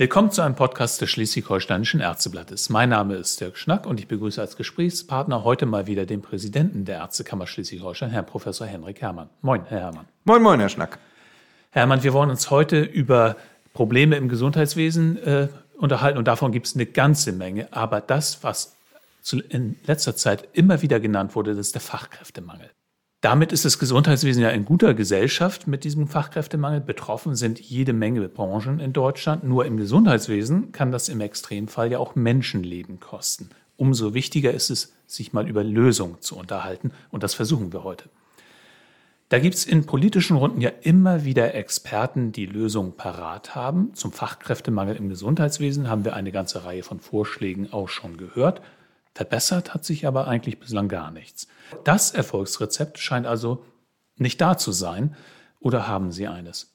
Willkommen zu einem Podcast des Schleswig-Holsteinischen Ärzteblattes. Mein Name ist Dirk Schnack und ich begrüße als Gesprächspartner heute mal wieder den Präsidenten der Ärztekammer Schleswig-Holstein, Herrn Professor Henrik Herrmann. Moin, Herr Herrmann. Moin, moin, Herr Schnack. Herr Herrmann, wir wollen uns heute über Probleme im Gesundheitswesen äh, unterhalten und davon gibt es eine ganze Menge. Aber das, was in letzter Zeit immer wieder genannt wurde, das ist der Fachkräftemangel. Damit ist das Gesundheitswesen ja in guter Gesellschaft mit diesem Fachkräftemangel. Betroffen sind jede Menge Branchen in Deutschland. Nur im Gesundheitswesen kann das im Extremfall ja auch Menschenleben kosten. Umso wichtiger ist es, sich mal über Lösungen zu unterhalten. Und das versuchen wir heute. Da gibt es in politischen Runden ja immer wieder Experten, die Lösungen parat haben. Zum Fachkräftemangel im Gesundheitswesen haben wir eine ganze Reihe von Vorschlägen auch schon gehört. Verbessert hat sich aber eigentlich bislang gar nichts. Das Erfolgsrezept scheint also nicht da zu sein. Oder haben Sie eines?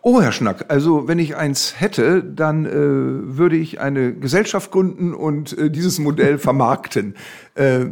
Oh, Herr Schnack, also wenn ich eins hätte, dann äh, würde ich eine Gesellschaft gründen und äh, dieses Modell vermarkten. Äh,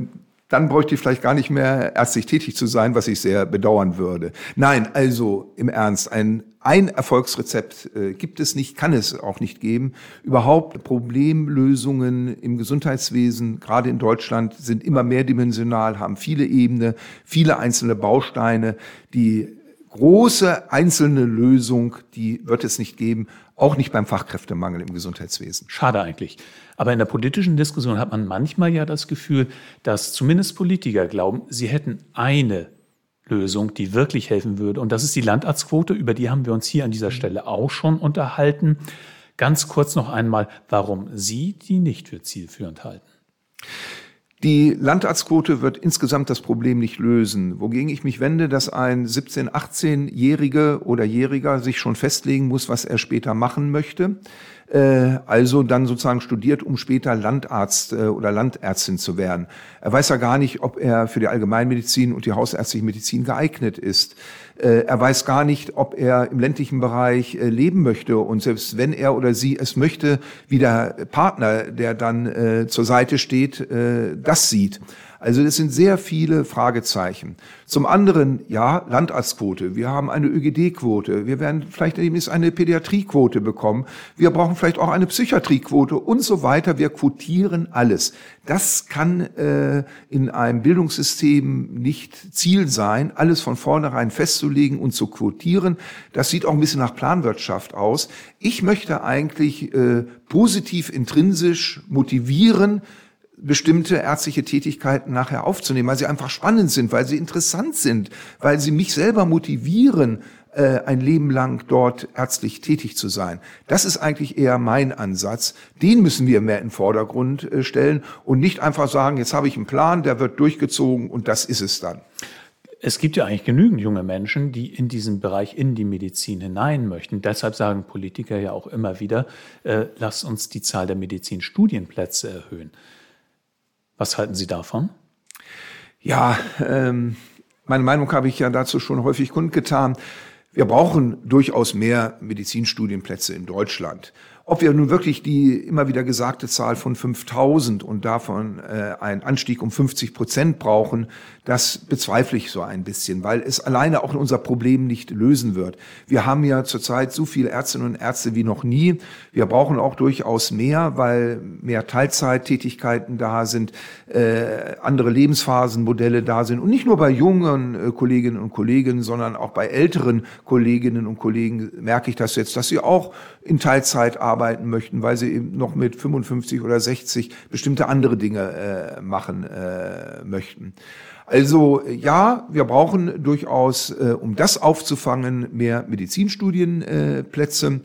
dann bräuchte ich vielleicht gar nicht mehr ärztlich tätig zu sein, was ich sehr bedauern würde. Nein, also im Ernst, ein, ein Erfolgsrezept äh, gibt es nicht, kann es auch nicht geben. Überhaupt Problemlösungen im Gesundheitswesen, gerade in Deutschland, sind immer mehrdimensional, haben viele Ebenen, viele einzelne Bausteine. Die große einzelne Lösung, die wird es nicht geben, auch nicht beim Fachkräftemangel im Gesundheitswesen. Schade eigentlich. Aber in der politischen Diskussion hat man manchmal ja das Gefühl, dass zumindest Politiker glauben, sie hätten eine Lösung, die wirklich helfen würde. Und das ist die Landarztquote. Über die haben wir uns hier an dieser Stelle auch schon unterhalten. Ganz kurz noch einmal, warum Sie die nicht für zielführend halten. Die Landarztquote wird insgesamt das Problem nicht lösen. Wogegen ich mich wende, dass ein 17-, 18-Jährige oder Jähriger sich schon festlegen muss, was er später machen möchte also dann sozusagen studiert, um später Landarzt äh, oder Landärztin zu werden. Er weiß ja gar nicht, ob er für die Allgemeinmedizin und die hausärztliche Medizin geeignet ist. Äh, er weiß gar nicht, ob er im ländlichen Bereich äh, leben möchte. Und selbst wenn er oder sie es möchte, wie der Partner, der dann äh, zur Seite steht, äh, das sieht. Also es sind sehr viele Fragezeichen. Zum anderen, ja, Landarztquote. Wir haben eine ÖGD-Quote. Wir werden vielleicht demnächst eine Pädiatriequote bekommen. Wir brauchen vielleicht auch eine Psychiatriequote und so weiter. Wir quotieren alles. Das kann äh, in einem Bildungssystem nicht Ziel sein, alles von vornherein festzulegen und zu quotieren. Das sieht auch ein bisschen nach Planwirtschaft aus. Ich möchte eigentlich äh, positiv intrinsisch motivieren, bestimmte ärztliche Tätigkeiten nachher aufzunehmen, weil sie einfach spannend sind, weil sie interessant sind, weil sie mich selber motivieren, äh, ein Leben lang dort ärztlich tätig zu sein. Das ist eigentlich eher mein Ansatz. Den müssen wir mehr in den Vordergrund äh, stellen und nicht einfach sagen, jetzt habe ich einen Plan, der wird durchgezogen und das ist es dann. Es gibt ja eigentlich genügend junge Menschen, die in diesen Bereich, in die Medizin hinein möchten. Deshalb sagen Politiker ja auch immer wieder, äh, lass uns die Zahl der Medizinstudienplätze erhöhen. Was halten Sie davon? Ja, ähm, meine Meinung habe ich ja dazu schon häufig kundgetan. Wir brauchen durchaus mehr Medizinstudienplätze in Deutschland. Ob wir nun wirklich die immer wieder gesagte Zahl von 5000 und davon äh, einen Anstieg um 50 Prozent brauchen, das bezweifle ich so ein bisschen, weil es alleine auch unser Problem nicht lösen wird. Wir haben ja zurzeit so viele Ärztinnen und Ärzte wie noch nie. Wir brauchen auch durchaus mehr, weil mehr Teilzeittätigkeiten da sind, äh, andere Lebensphasenmodelle da sind und nicht nur bei jungen äh, Kolleginnen und Kollegen, sondern auch bei älteren Kolleginnen und Kollegen merke ich das jetzt, dass sie auch in Teilzeit arbeiten möchten, weil sie eben noch mit 55 oder 60 bestimmte andere Dinge äh, machen äh, möchten. Also ja, wir brauchen durchaus, äh, um das aufzufangen, mehr Medizinstudienplätze.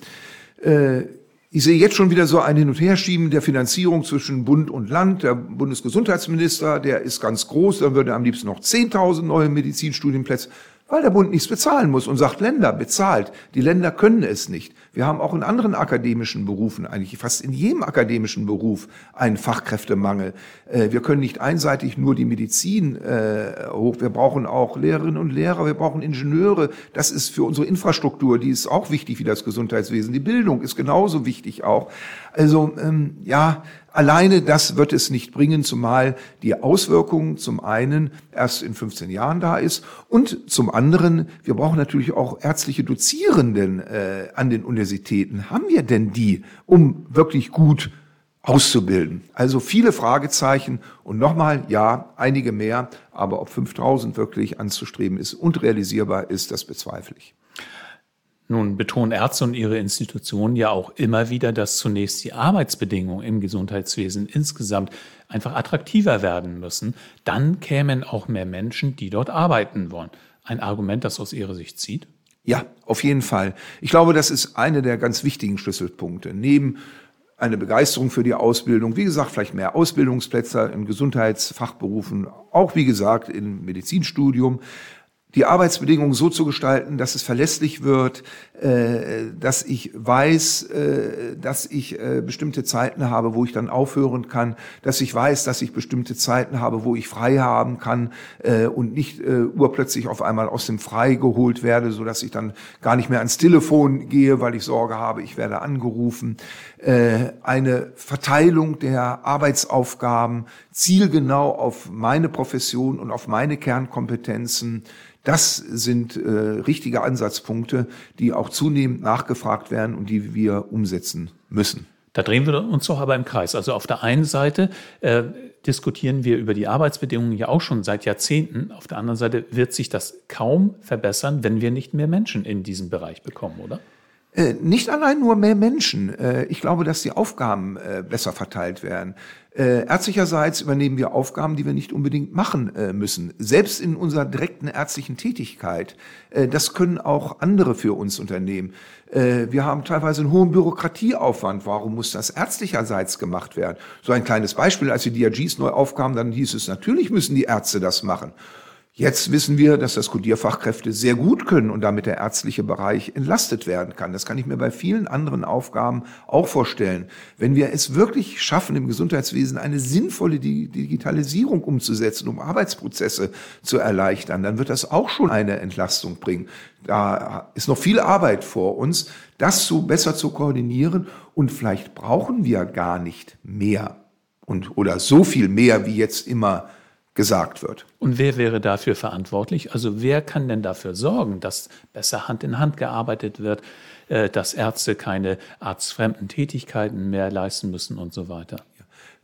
Äh, ich sehe jetzt schon wieder so ein Hin- und Herschieben der Finanzierung zwischen Bund und Land. Der Bundesgesundheitsminister, der ist ganz groß, dann würde er am liebsten noch 10.000 neue Medizinstudienplätze weil der Bund nichts bezahlen muss und sagt, Länder bezahlt. Die Länder können es nicht. Wir haben auch in anderen akademischen Berufen, eigentlich fast in jedem akademischen Beruf, einen Fachkräftemangel. Äh, wir können nicht einseitig nur die Medizin äh, hoch. Wir brauchen auch Lehrerinnen und Lehrer, wir brauchen Ingenieure. Das ist für unsere Infrastruktur, die ist auch wichtig wie das Gesundheitswesen. Die Bildung ist genauso wichtig auch. Also ähm, ja, alleine das wird es nicht bringen, zumal die Auswirkung zum einen erst in 15 Jahren da ist und zum anderen, wir brauchen natürlich auch ärztliche Dozierenden äh, an den Universitäten. Haben wir denn die, um wirklich gut auszubilden. Also viele Fragezeichen und nochmal, ja, einige mehr, aber ob 5000 wirklich anzustreben ist und realisierbar ist, das bezweifle ich. Nun betonen Ärzte und ihre Institutionen ja auch immer wieder, dass zunächst die Arbeitsbedingungen im Gesundheitswesen insgesamt einfach attraktiver werden müssen. Dann kämen auch mehr Menschen, die dort arbeiten wollen. Ein Argument, das aus Ihrer Sicht zieht? Ja, auf jeden Fall. Ich glaube, das ist eine der ganz wichtigen Schlüsselpunkte. Neben eine Begeisterung für die Ausbildung. Wie gesagt, vielleicht mehr Ausbildungsplätze in Gesundheitsfachberufen, auch wie gesagt im Medizinstudium die Arbeitsbedingungen so zu gestalten, dass es verlässlich wird, äh, dass ich weiß, äh, dass ich äh, bestimmte Zeiten habe, wo ich dann aufhören kann, dass ich weiß, dass ich bestimmte Zeiten habe, wo ich frei haben kann äh, und nicht äh, urplötzlich auf einmal aus dem Frei geholt werde, so dass ich dann gar nicht mehr ans Telefon gehe, weil ich Sorge habe, ich werde angerufen. Äh, eine Verteilung der Arbeitsaufgaben zielgenau auf meine Profession und auf meine Kernkompetenzen das sind äh, richtige Ansatzpunkte, die auch zunehmend nachgefragt werden und die wir umsetzen müssen. Da drehen wir uns doch aber im Kreis. Also auf der einen Seite äh, diskutieren wir über die Arbeitsbedingungen ja auch schon seit Jahrzehnten. Auf der anderen Seite wird sich das kaum verbessern, wenn wir nicht mehr Menschen in diesem Bereich bekommen, oder? Äh, nicht allein nur mehr Menschen. Äh, ich glaube, dass die Aufgaben äh, besser verteilt werden. Ärztlicherseits übernehmen wir Aufgaben, die wir nicht unbedingt machen müssen. Selbst in unserer direkten ärztlichen Tätigkeit. Das können auch andere für uns unternehmen. Wir haben teilweise einen hohen Bürokratieaufwand. Warum muss das ärztlicherseits gemacht werden? So ein kleines Beispiel, als die DRGs neu aufkamen, dann hieß es, natürlich müssen die Ärzte das machen. Jetzt wissen wir, dass das Kodierfachkräfte sehr gut können und damit der ärztliche Bereich entlastet werden kann. Das kann ich mir bei vielen anderen Aufgaben auch vorstellen. Wenn wir es wirklich schaffen, im Gesundheitswesen eine sinnvolle Digitalisierung umzusetzen, um Arbeitsprozesse zu erleichtern, dann wird das auch schon eine Entlastung bringen. Da ist noch viel Arbeit vor uns, das so besser zu koordinieren und vielleicht brauchen wir gar nicht mehr und oder so viel mehr wie jetzt immer gesagt wird. Und wer wäre dafür verantwortlich? Also wer kann denn dafür sorgen, dass besser Hand in Hand gearbeitet wird, äh, dass Ärzte keine arztfremden Tätigkeiten mehr leisten müssen und so weiter?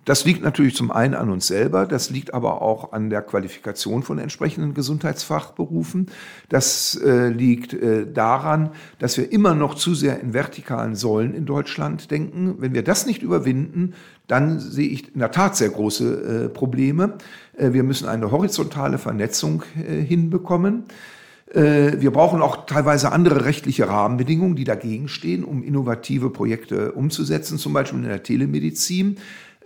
Das liegt natürlich zum einen an uns selber, das liegt aber auch an der Qualifikation von entsprechenden Gesundheitsfachberufen. Das äh, liegt äh, daran, dass wir immer noch zu sehr in vertikalen Säulen in Deutschland denken. Wenn wir das nicht überwinden, dann sehe ich in der Tat sehr große äh, Probleme. Äh, wir müssen eine horizontale Vernetzung äh, hinbekommen. Äh, wir brauchen auch teilweise andere rechtliche Rahmenbedingungen, die dagegen stehen, um innovative Projekte umzusetzen, zum Beispiel in der Telemedizin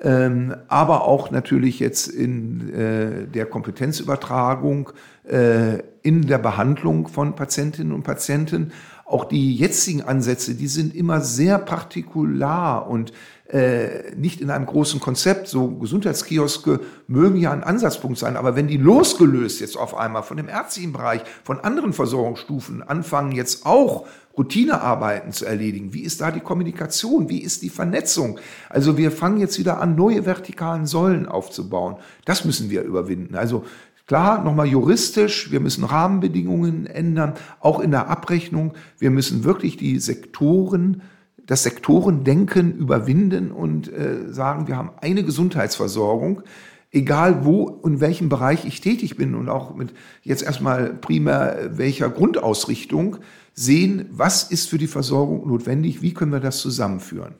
ähm, aber auch natürlich jetzt in äh, der Kompetenzübertragung, äh, in der Behandlung von Patientinnen und Patienten. Auch die jetzigen Ansätze, die sind immer sehr partikular und äh, nicht in einem großen Konzept. So Gesundheitskioske mögen ja ein Ansatzpunkt sein, aber wenn die losgelöst jetzt auf einmal von dem ärztlichen Bereich, von anderen Versorgungsstufen anfangen, jetzt auch Routinearbeiten zu erledigen? Wie ist da die Kommunikation? Wie ist die Vernetzung? Also wir fangen jetzt wieder an, neue vertikalen Säulen aufzubauen. Das müssen wir überwinden. Also Klar, nochmal juristisch, wir müssen Rahmenbedingungen ändern, auch in der Abrechnung. Wir müssen wirklich die Sektoren, das Sektorendenken überwinden und äh, sagen, wir haben eine Gesundheitsversorgung, egal wo und welchem Bereich ich tätig bin und auch mit jetzt erstmal primär welcher Grundausrichtung sehen, was ist für die Versorgung notwendig, wie können wir das zusammenführen.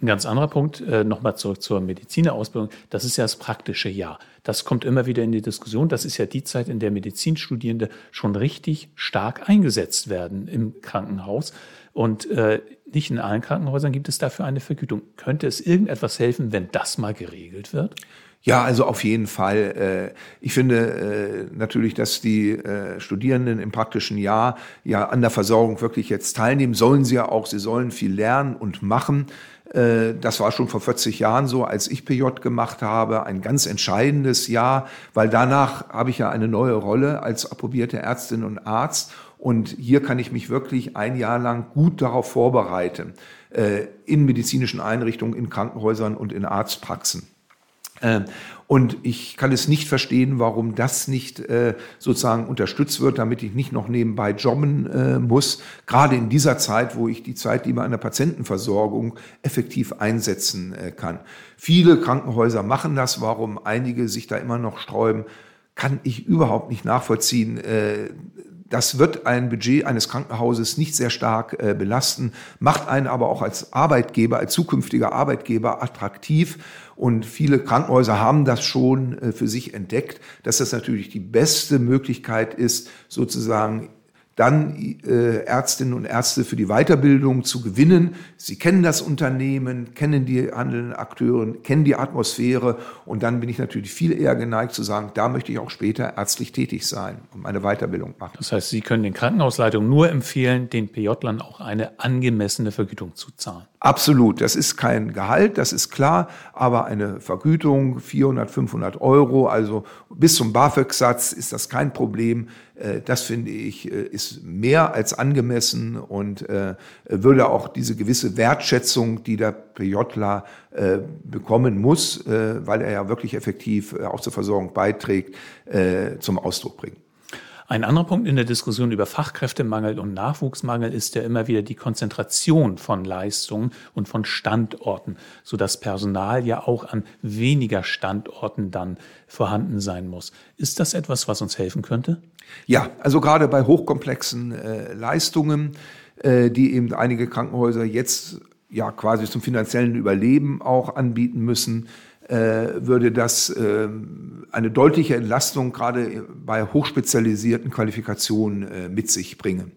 Ein ganz anderer Punkt, äh, nochmal zurück zur Medizinerausbildung, das ist ja das praktische Jahr. Das kommt immer wieder in die Diskussion. Das ist ja die Zeit, in der Medizinstudierende schon richtig stark eingesetzt werden im Krankenhaus. Und äh, nicht in allen Krankenhäusern gibt es dafür eine Vergütung. Könnte es irgendetwas helfen, wenn das mal geregelt wird? Ja, also auf jeden Fall. Äh, ich finde äh, natürlich, dass die äh, Studierenden im praktischen Jahr ja an der Versorgung wirklich jetzt teilnehmen. Sollen sie ja auch. Sie sollen viel lernen und machen. Das war schon vor 40 Jahren so, als ich PJ gemacht habe, ein ganz entscheidendes Jahr, weil danach habe ich ja eine neue Rolle als approbierte Ärztin und Arzt Und hier kann ich mich wirklich ein Jahr lang gut darauf vorbereiten, äh, in medizinischen Einrichtungen, in Krankenhäusern und in Arztpraxen. Ähm, und ich kann es nicht verstehen, warum das nicht äh, sozusagen unterstützt wird, damit ich nicht noch nebenbei jobben äh, muss. Gerade in dieser Zeit, wo ich die Zeit lieber an der Patientenversorgung effektiv einsetzen kann. Viele Krankenhäuser machen das. Warum einige sich da immer noch sträuben, kann ich überhaupt nicht nachvollziehen. Das wird ein Budget eines Krankenhauses nicht sehr stark äh, belasten, macht einen aber auch als Arbeitgeber, als zukünftiger Arbeitgeber attraktiv. Und viele Krankenhäuser haben das schon äh, für sich entdeckt, dass das natürlich die beste Möglichkeit ist, sozusagen dann äh, Ärztinnen und Ärzte für die Weiterbildung zu gewinnen. Sie kennen das Unternehmen, kennen die handelnden Akteure, kennen die Atmosphäre und dann bin ich natürlich viel eher geneigt zu sagen, da möchte ich auch später ärztlich tätig sein und meine Weiterbildung machen. Das heißt, Sie können den Krankenhausleitungen nur empfehlen, den PJ-Lern auch eine angemessene Vergütung zu zahlen. Absolut, das ist kein Gehalt, das ist klar, aber eine Vergütung 400, 500 Euro, also bis zum BAföG-Satz ist das kein Problem. Äh, das finde ich äh, ist mehr als angemessen und äh, würde auch diese gewisse Wertschätzung, die der PJler bekommen muss, weil er ja wirklich effektiv auch zur Versorgung beiträgt, zum Ausdruck bringen. Ein anderer Punkt in der Diskussion über Fachkräftemangel und Nachwuchsmangel ist ja immer wieder die Konzentration von Leistungen und von Standorten, sodass Personal ja auch an weniger Standorten dann vorhanden sein muss. Ist das etwas, was uns helfen könnte? Ja, also gerade bei hochkomplexen äh, Leistungen, äh, die eben einige Krankenhäuser jetzt ja quasi zum finanziellen Überleben auch anbieten müssen, würde das äh, eine deutliche Entlastung gerade bei hochspezialisierten Qualifikationen äh, mit sich bringen.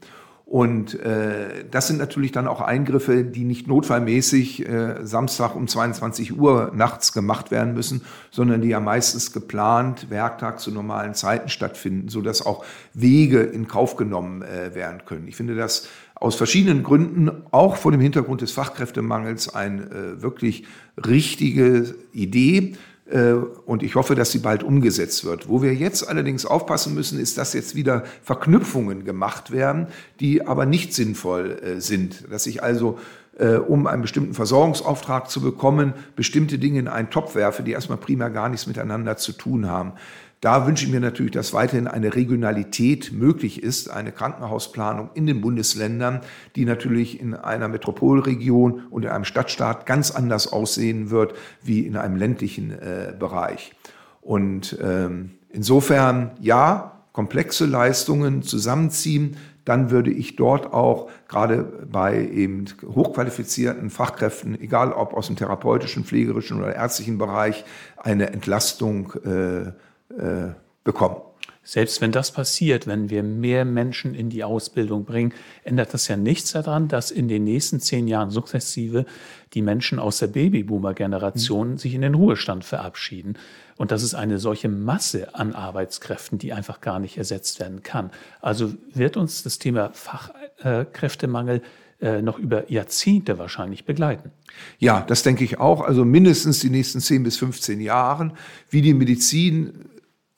Und äh, das sind natürlich dann auch Eingriffe, die nicht notfallmäßig äh, Samstag um 22 Uhr nachts gemacht werden müssen, sondern die ja meistens geplant Werktag zu normalen Zeiten stattfinden, so dass auch Wege in Kauf genommen äh, werden können. Ich finde das aus verschiedenen Gründen, auch vor dem Hintergrund des Fachkräftemangels, eine äh, wirklich richtige Idee. Äh, und ich hoffe, dass sie bald umgesetzt wird. Wo wir jetzt allerdings aufpassen müssen, ist, dass jetzt wieder Verknüpfungen gemacht werden, die aber nicht sinnvoll äh, sind. Dass ich also äh, um einen bestimmten Versorgungsauftrag zu bekommen, bestimmte Dinge in einen Topf werfe, die erstmal primär gar nichts miteinander zu tun haben. Da wünsche ich mir natürlich, dass weiterhin eine Regionalität möglich ist, eine Krankenhausplanung in den Bundesländern, die natürlich in einer Metropolregion und in einem Stadtstaat ganz anders aussehen wird wie in einem ländlichen äh, Bereich. Und ähm, insofern ja, komplexe Leistungen zusammenziehen, dann würde ich dort auch gerade bei eben hochqualifizierten Fachkräften, egal ob aus dem therapeutischen, pflegerischen oder ärztlichen Bereich, eine Entlastung äh, äh, bekommen. Selbst wenn das passiert, wenn wir mehr Menschen in die Ausbildung bringen, ändert das ja nichts daran, dass in den nächsten zehn Jahren sukzessive die Menschen aus der Babyboomer-Generation mhm. sich in den Ruhestand verabschieden. Und das ist eine solche Masse an Arbeitskräften, die einfach gar nicht ersetzt werden kann. Also wird uns das Thema Fachkräftemangel äh, noch über Jahrzehnte wahrscheinlich begleiten. Ja, das denke ich auch. Also mindestens die nächsten 10 bis 15 Jahren. Wie die Medizin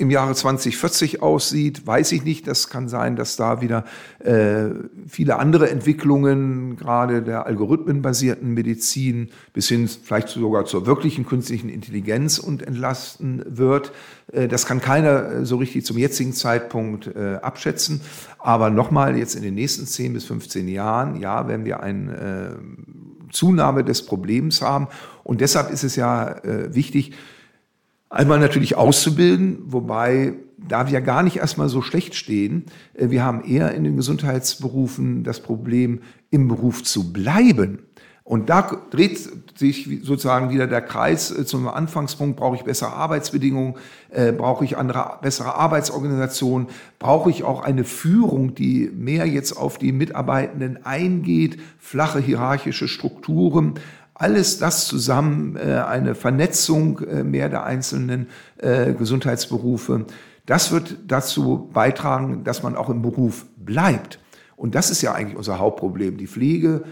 im Jahre 2040 aussieht, weiß ich nicht. Das kann sein, dass da wieder äh, viele andere Entwicklungen, gerade der algorithmenbasierten Medizin, bis hin vielleicht sogar zur wirklichen künstlichen Intelligenz und entlasten wird. Äh, das kann keiner äh, so richtig zum jetzigen Zeitpunkt äh, abschätzen. Aber nochmal, jetzt in den nächsten 10 bis 15 Jahren, ja, werden wir eine äh, Zunahme des Problems haben. Und deshalb ist es ja äh, wichtig, Einmal natürlich auszubilden, wobei da wir gar nicht erstmal so schlecht stehen. Äh, wir haben eher in den Gesundheitsberufen das Problem, im Beruf zu bleiben. Und da dreht sich sozusagen wieder der Kreis äh, zum Anfangspunkt. Brauche ich bessere Arbeitsbedingungen? Äh, brauche ich andere, bessere Arbeitsorganisation? Brauche ich auch eine Führung, die mehr jetzt auf die Mitarbeitenden eingeht? Flache hierarchische Strukturen? Alles das zusammen, äh, eine Vernetzung äh, mehr der einzelnen äh, Gesundheitsberufe, das wird dazu beitragen, dass man auch im Beruf bleibt. Und das ist ja eigentlich unser Hauptproblem. Die Pflege,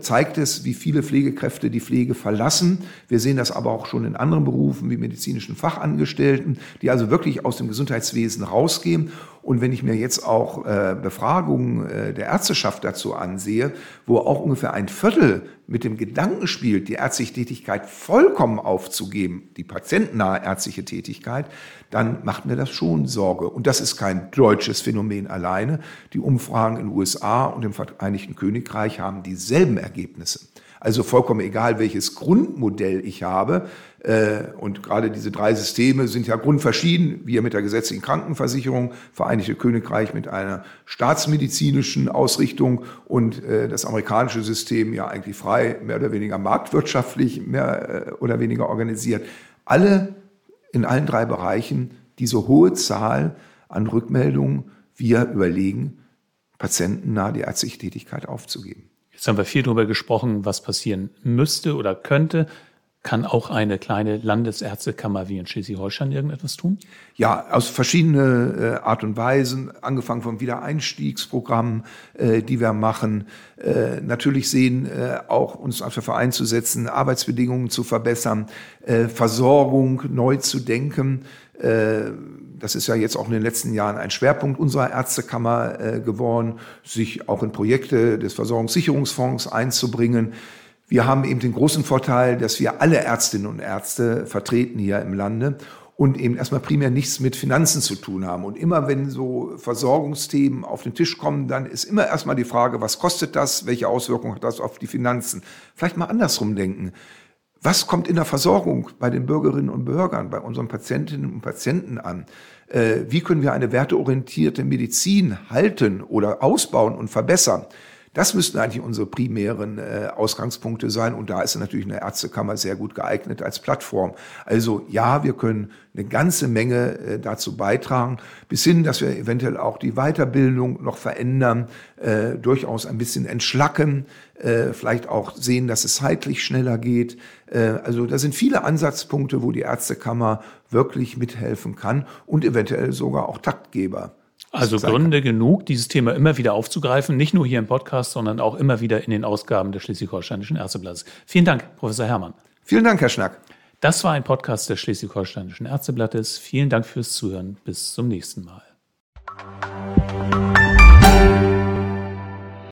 zeigt es, wie viele Pflegekräfte die Pflege verlassen. Wir sehen das aber auch schon in anderen Berufen wie medizinischen Fachangestellten, die also wirklich aus dem Gesundheitswesen rausgehen. Und wenn ich mir jetzt auch äh, Befragungen äh, der Ärzteschaft dazu ansehe, wo auch ungefähr ein Viertel mit dem Gedanken spielt, die ärztliche Tätigkeit vollkommen aufzugeben, die patientennahe ärztliche Tätigkeit, dann macht mir das schon Sorge. Und das ist kein deutsches Phänomen alleine. Die Umfragen in den USA und im Vereinigten Königreich haben dieselben Ergebnisse. Also vollkommen egal, welches Grundmodell ich habe. Äh, und gerade diese drei Systeme sind ja grundverschieden. Wir mit der gesetzlichen Krankenversicherung, Vereinigte Königreich mit einer staatsmedizinischen Ausrichtung und äh, das amerikanische System ja eigentlich frei, mehr oder weniger marktwirtschaftlich, mehr äh, oder weniger organisiert. Alle in allen drei Bereichen diese hohe Zahl an Rückmeldungen. Wir überlegen, Patienten nahe die ärztliche Tätigkeit aufzugeben. Jetzt haben wir viel darüber gesprochen, was passieren müsste oder könnte. Kann auch eine kleine Landesärztekammer wie in Schleswig-Holstein irgendetwas tun? Ja, aus verschiedenen äh, Art und Weisen, angefangen vom Wiedereinstiegsprogramm, äh, die wir machen. Äh, natürlich sehen, äh, auch uns auf der Verein zu setzen, Arbeitsbedingungen zu verbessern, äh, Versorgung neu zu denken. Das ist ja jetzt auch in den letzten Jahren ein Schwerpunkt unserer Ärztekammer äh, geworden, sich auch in Projekte des Versorgungssicherungsfonds einzubringen. Wir haben eben den großen Vorteil, dass wir alle Ärztinnen und Ärzte vertreten hier im Lande und eben erstmal primär nichts mit Finanzen zu tun haben. Und immer wenn so Versorgungsthemen auf den Tisch kommen, dann ist immer erstmal die Frage, was kostet das, welche Auswirkungen hat das auf die Finanzen? Vielleicht mal andersrum denken. Was kommt in der Versorgung bei den Bürgerinnen und Bürgern, bei unseren Patientinnen und Patienten an? Äh, wie können wir eine werteorientierte Medizin halten oder ausbauen und verbessern? Das müssten eigentlich unsere primären äh, Ausgangspunkte sein. Und da ist natürlich eine Ärztekammer sehr gut geeignet als Plattform. Also ja, wir können eine ganze Menge äh, dazu beitragen, bis hin, dass wir eventuell auch die Weiterbildung noch verändern, äh, durchaus ein bisschen entschlacken, äh, vielleicht auch sehen, dass es zeitlich schneller geht. Äh, also da sind viele Ansatzpunkte, wo die Ärztekammer wirklich mithelfen kann und eventuell sogar auch Taktgeber also Gründe genug, dieses Thema immer wieder aufzugreifen, nicht nur hier im Podcast, sondern auch immer wieder in den Ausgaben des Schleswig-Holsteinischen Ärzteblattes. Vielen Dank, Professor Herrmann. Vielen Dank, Herr Schnack. Das war ein Podcast des Schleswig-Holsteinischen Ärzteblattes. Vielen Dank fürs Zuhören. Bis zum nächsten Mal.